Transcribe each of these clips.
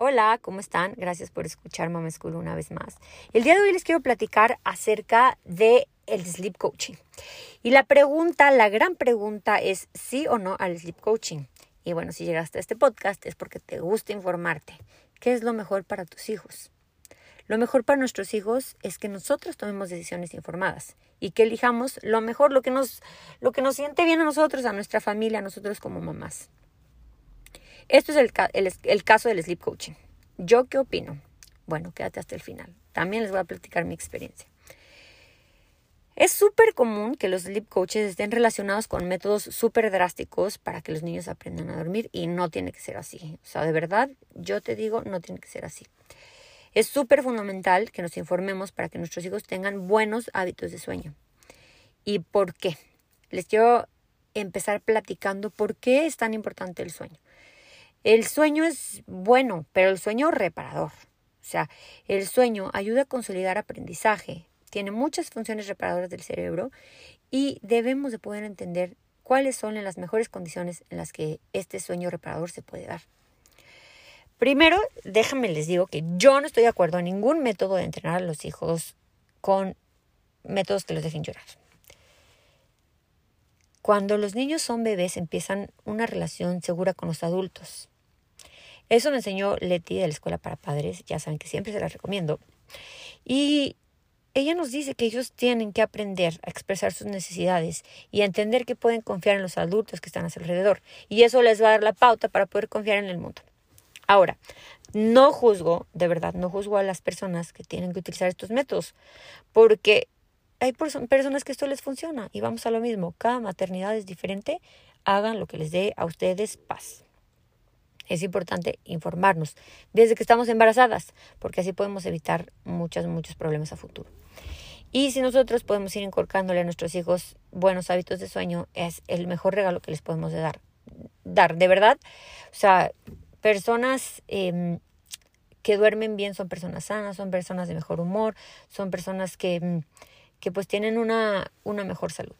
Hola, ¿cómo están? Gracias por escuchar Mama School una vez más. El día de hoy les quiero platicar acerca de el sleep coaching. Y la pregunta, la gran pregunta es sí o no al sleep coaching. Y bueno, si llegaste a este podcast es porque te gusta informarte. ¿Qué es lo mejor para tus hijos? Lo mejor para nuestros hijos es que nosotros tomemos decisiones informadas y que elijamos lo mejor, lo que nos, lo que nos siente bien a nosotros, a nuestra familia, a nosotros como mamás. Esto es el, caso del sleep coaching. ¿Yo qué opino? Bueno, quédate hasta el final. También les voy a platicar mi experiencia. Es súper común que los sleep coaches estén relacionados con métodos súper drásticos para que los niños aprendan a dormir y no tiene que ser así. O sea, de verdad, yo te digo, no tiene que ser así. Es súper fundamental que nos informemos para que nuestros hijos tengan buenos hábitos de sueño. ¿Y por qué? Les quiero empezar platicando por qué es tan importante el sueño. El sueño es bueno, pero el sueño reparador. O sea, el sueño ayuda a consolidar aprendizaje, tiene muchas funciones reparadoras del cerebro y debemos de poder entender cuáles son las mejores condiciones en las que este sueño reparador se puede dar. Primero, déjame les digo que yo no estoy de acuerdo en ningún método de entrenar a los hijos con métodos que los dejen llorar. Cuando los niños son bebés empiezan una relación segura con los adultos. Eso me enseñó Leti de la Escuela para Padres, ya saben que siempre se las recomiendo. Y ella nos dice que ellos tienen que aprender a expresar sus necesidades y a entender que pueden confiar en los adultos que están a su alrededor. Y eso les va a dar la pauta para poder confiar en el mundo. Ahora, no juzgo, de verdad, no juzgo a las personas que tienen que utilizar estos métodos, porque hay personas que esto les funciona y vamos a lo mismo, cada maternidad es diferente, hagan lo que les dé a ustedes paz. Es importante informarnos desde que estamos embarazadas, porque así podemos evitar muchos, muchos problemas a futuro. Y si nosotros podemos ir inculcándole a nuestros hijos buenos hábitos de sueño, es el mejor regalo que les podemos dar. Dar, de verdad. O sea, personas em, que duermen bien son personas sanas, son personas de mejor humor, son personas que em, que pues tienen una, una mejor salud.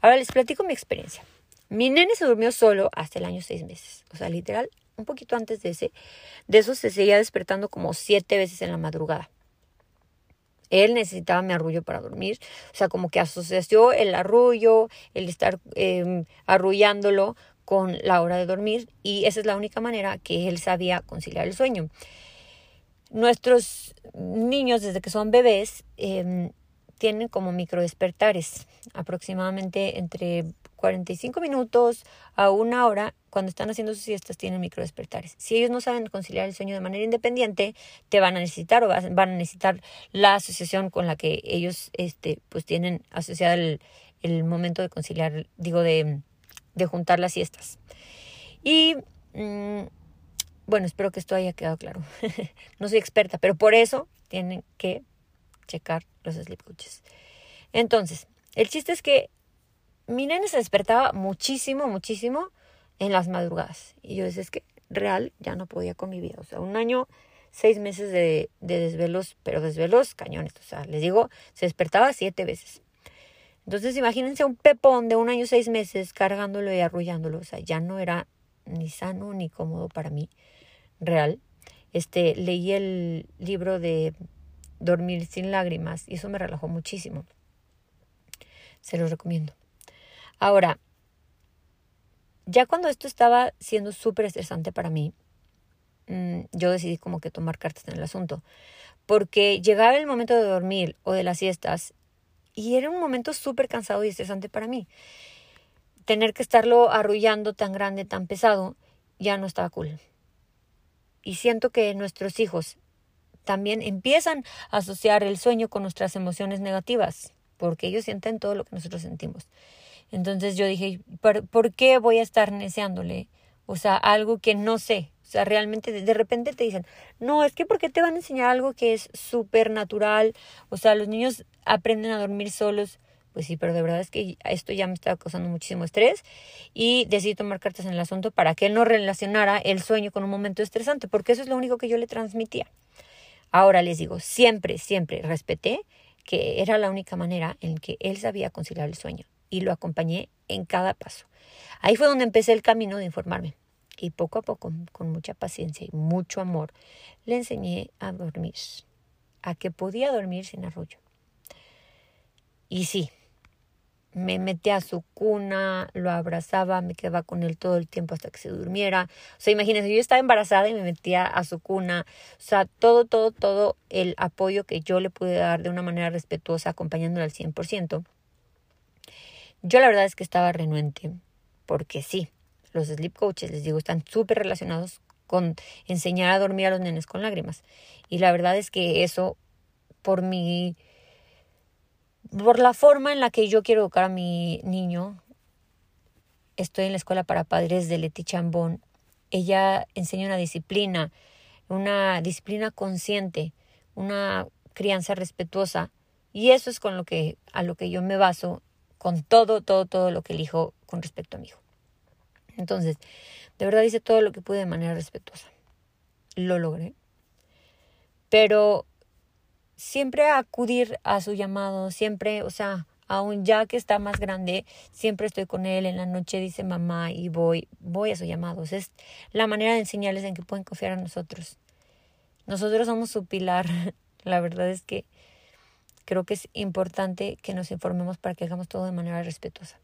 Ahora les platico mi experiencia. Mi nene se durmió solo hasta el año seis meses. O sea, literal, un poquito antes de ese, de eso se seguía despertando como siete veces en la madrugada. Él necesitaba mi arrullo para dormir. O sea, como que asoció el arrullo, el estar eh, arrullándolo con la hora de dormir. Y esa es la única manera que él sabía conciliar el sueño. Nuestros niños, desde que son bebés, em, tienen como microdespertares, aproximadamente entre 45 minutos a una hora, cuando están haciendo sus siestas, tienen microdespertares. Si ellos no saben conciliar el sueño de manera independiente, te van a necesitar o van a necesitar la asociación con la que ellos este, pues tienen asociada el, el momento de conciliar, digo, de, de juntar las siestas. Y mm, bueno, espero que esto haya quedado claro. no soy experta, pero por eso tienen que checar los sleep coaches. Entonces, el chiste es que mi nene se despertaba muchísimo, muchísimo en las madrugadas. Y yo decía, es que real ya no podía con mi vida. O sea, un año, seis meses de, de desvelos, pero desvelos cañones. O sea, les digo, se despertaba siete veces. Entonces, imagínense un pepón de un año, seis meses cargándolo y arrullándolo. O sea, ya no era ni sano ni cómodo para mí, real. Este, leí el libro de dormir sin lágrimas y eso me relajó muchísimo. Se los recomiendo. Ahora, ya cuando esto estaba siendo súper estresante para mí, mm, yo decidí como que tomar cartas en el asunto, porque llegaba el momento de dormir o de las siestas y era un momento súper cansado y estresante para mí. Tener que estarlo arrullando tan grande, tan pesado, ya no estaba cool. Y siento que nuestros hijos también empiezan a asociar el sueño con nuestras emociones negativas, porque ellos sienten todo lo que nosotros sentimos. Entonces yo dije, ¿por, qué voy a estar neceándole? O sea, algo que no sé. O sea, realmente de, repente te dicen, no, es que ¿por qué te van a enseñar algo que es súper natural? O sea, los niños aprenden a dormir solos. Pues sí, pero de verdad es que esto ya me estaba causando muchísimo estrés y decidí tomar cartas en el asunto para que él no relacionara el sueño con un momento estresante, porque eso es lo único que yo le transmitía. Ahora les digo, siempre, siempre respeté que era la única manera en que él sabía conciliar el sueño y lo acompañé en cada paso. Ahí fue donde empecé el camino de informarme. Y poco a poco, con mucha paciencia y mucho amor, le enseñé a dormir, a que podía dormir sin arrullo. Y sí, me metía a su cuna, lo abrazaba, me quedaba con él todo el tiempo hasta que se durmiera. O sea, imagínense, yo estaba embarazada y me metía a su cuna. O sea, todo, todo, todo el apoyo que yo le pude dar de una manera respetuosa, acompañándole al 100%. Yo la verdad es que estaba renuente, porque sí, los sleep coaches, les digo, están súper relacionados con enseñar a dormir a los nenes con lágrimas. Y la verdad es que eso, por mi por la forma en la que yo quiero educar a mi niño, estoy en la escuela para padres de Leti Chambón. Ella enseña una disciplina, una disciplina consciente, una crianza respetuosa. Y eso es con lo que, a lo que yo me baso con todo, todo, todo lo que elijo con respecto a mi hijo. Entonces, de verdad hice todo lo que pude de manera respetuosa. Lo logré. Pero siempre acudir a su llamado, siempre, o sea, aún ya que está más grande, siempre estoy con él en la noche, dice mamá, y voy, voy a sus llamados. Es la manera de enseñarles en que pueden confiar en nosotros. Nosotros somos su pilar. La verdad es que creo que es importante que nos informemos para que hagamos todo de manera respetuosa.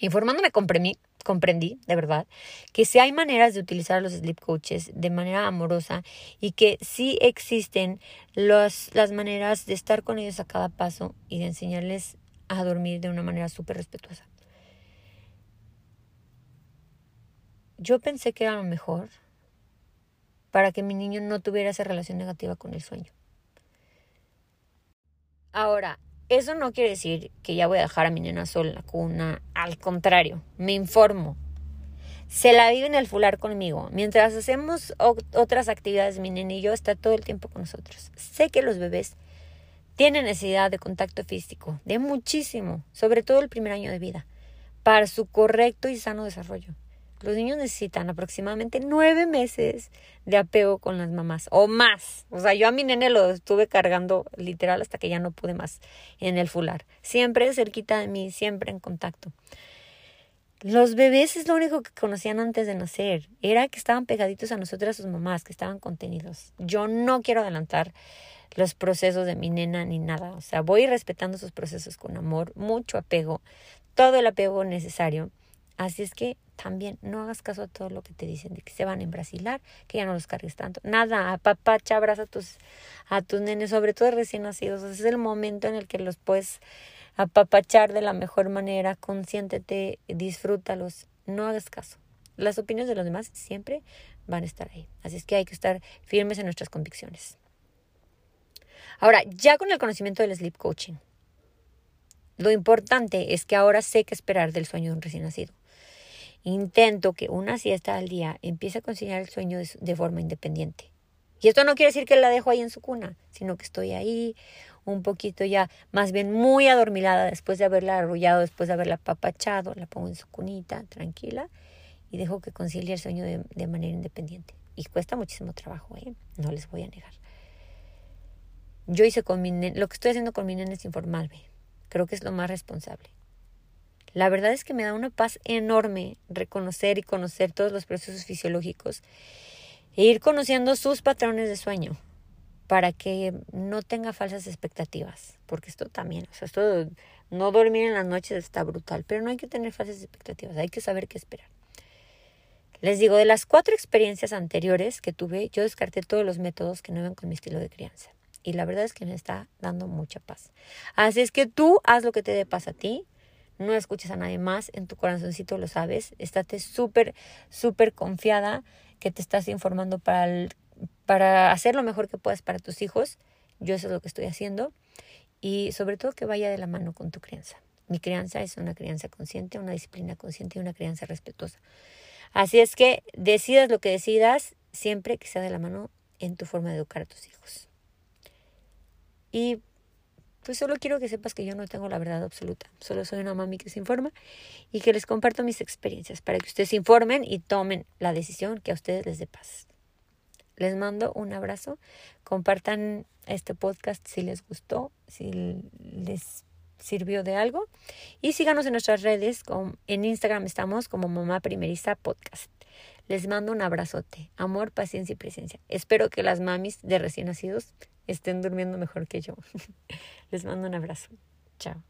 Informándome comprendí, comprendí, de verdad, que sí hay maneras de utilizar los sleep coaches de manera amorosa y que sí existen los, las maneras de estar con ellos a cada paso y de enseñarles a dormir de una manera súper respetuosa. Yo pensé que era lo mejor para que mi niño no tuviera esa relación negativa con el sueño. Ahora, eso no quiere decir que ya voy a dejar a mi nena sola en la cuna. Al contrario, me informo. Se la vive en el fular conmigo. Mientras hacemos otras actividades, mi nena y yo está todo el tiempo con nosotros. Sé que los bebés tienen necesidad de contacto físico, de muchísimo, sobre todo el primer año de vida, para su correcto y sano desarrollo. Los niños necesitan aproximadamente nueve meses de apego con las mamás o más. O sea, yo a mi nene lo estuve cargando literal hasta que ya no pude más en el fular. Siempre cerquita de mí, siempre en contacto. Los bebés es lo único que conocían antes de nacer. Era que estaban pegaditos a nosotras, sus mamás, que estaban contenidos. Yo no quiero adelantar los procesos de mi nena ni nada. O sea, voy respetando sus procesos con amor, mucho apego, todo el apego necesario. Así es que también no hagas caso a todo lo que te dicen de que se van a embrasilar, que ya no los cargues tanto. Nada, apapacha, abraza a tus, a tus nenes, sobre todo recién nacidos. es el momento en el que los puedes apapachar de la mejor manera, consiéntete, disfrútalos, no hagas caso. Las opiniones de los demás siempre van a estar ahí. Así es que hay que estar firmes en nuestras convicciones. Ahora, ya con el conocimiento del sleep coaching, lo importante es que ahora sé qué esperar del sueño de un recién nacido. Intento que una siesta al día empiece a conciliar el sueño de, forma independiente. Y esto no quiere decir que la dejo ahí en su cuna, sino que estoy ahí un poquito ya, más bien muy adormilada después de haberla arrullado, después de haberla apapachado, la pongo en su cunita, tranquila, y dejo que concilie el sueño de, manera independiente. Y cuesta muchísimo trabajo, ¿eh? no les voy a negar. Yo hice con mi lo que estoy haciendo con mi nene es informarme. Creo que es lo más responsable. La verdad es que me da una paz enorme reconocer y conocer todos los procesos fisiológicos e ir conociendo sus patrones de sueño para que no tenga falsas expectativas, porque esto también, o sea, esto no dormir en las noches está brutal, pero no hay que tener falsas expectativas, hay que saber qué esperar. Les digo, de las cuatro experiencias anteriores que tuve, yo descarté todos los métodos que no iban con mi estilo de crianza. Y la verdad es que me está dando mucha paz. Así es que tú haz lo que te dé paz a ti, no escuches a nadie más, en tu corazoncito lo sabes, estate súper, súper confiada que te estás informando para, para hacer lo mejor que puedas para tus hijos. Yo eso es lo que estoy haciendo. Y sobre todo que vaya de la mano con tu crianza. Mi crianza es una crianza consciente, una disciplina consciente y una crianza respetuosa. Así es que decidas lo que decidas, siempre que sea de la mano en tu forma de educar a tus hijos. Y pues solo quiero que sepas que yo no tengo la verdad absoluta. Solo soy una mami que se informa y que les comparto mis experiencias para que ustedes informen y tomen la decisión que a ustedes les dé paz. Les mando un abrazo. Compartan este podcast si les gustó, si les sirvió de algo. Y síganos en nuestras redes. En Instagram estamos como Mamá Primeriza Podcast. Les mando un abrazote, amor, paciencia y presencia. Espero que las mamis de recién nacidos estén durmiendo mejor que yo. Les mando un abrazo. Chao.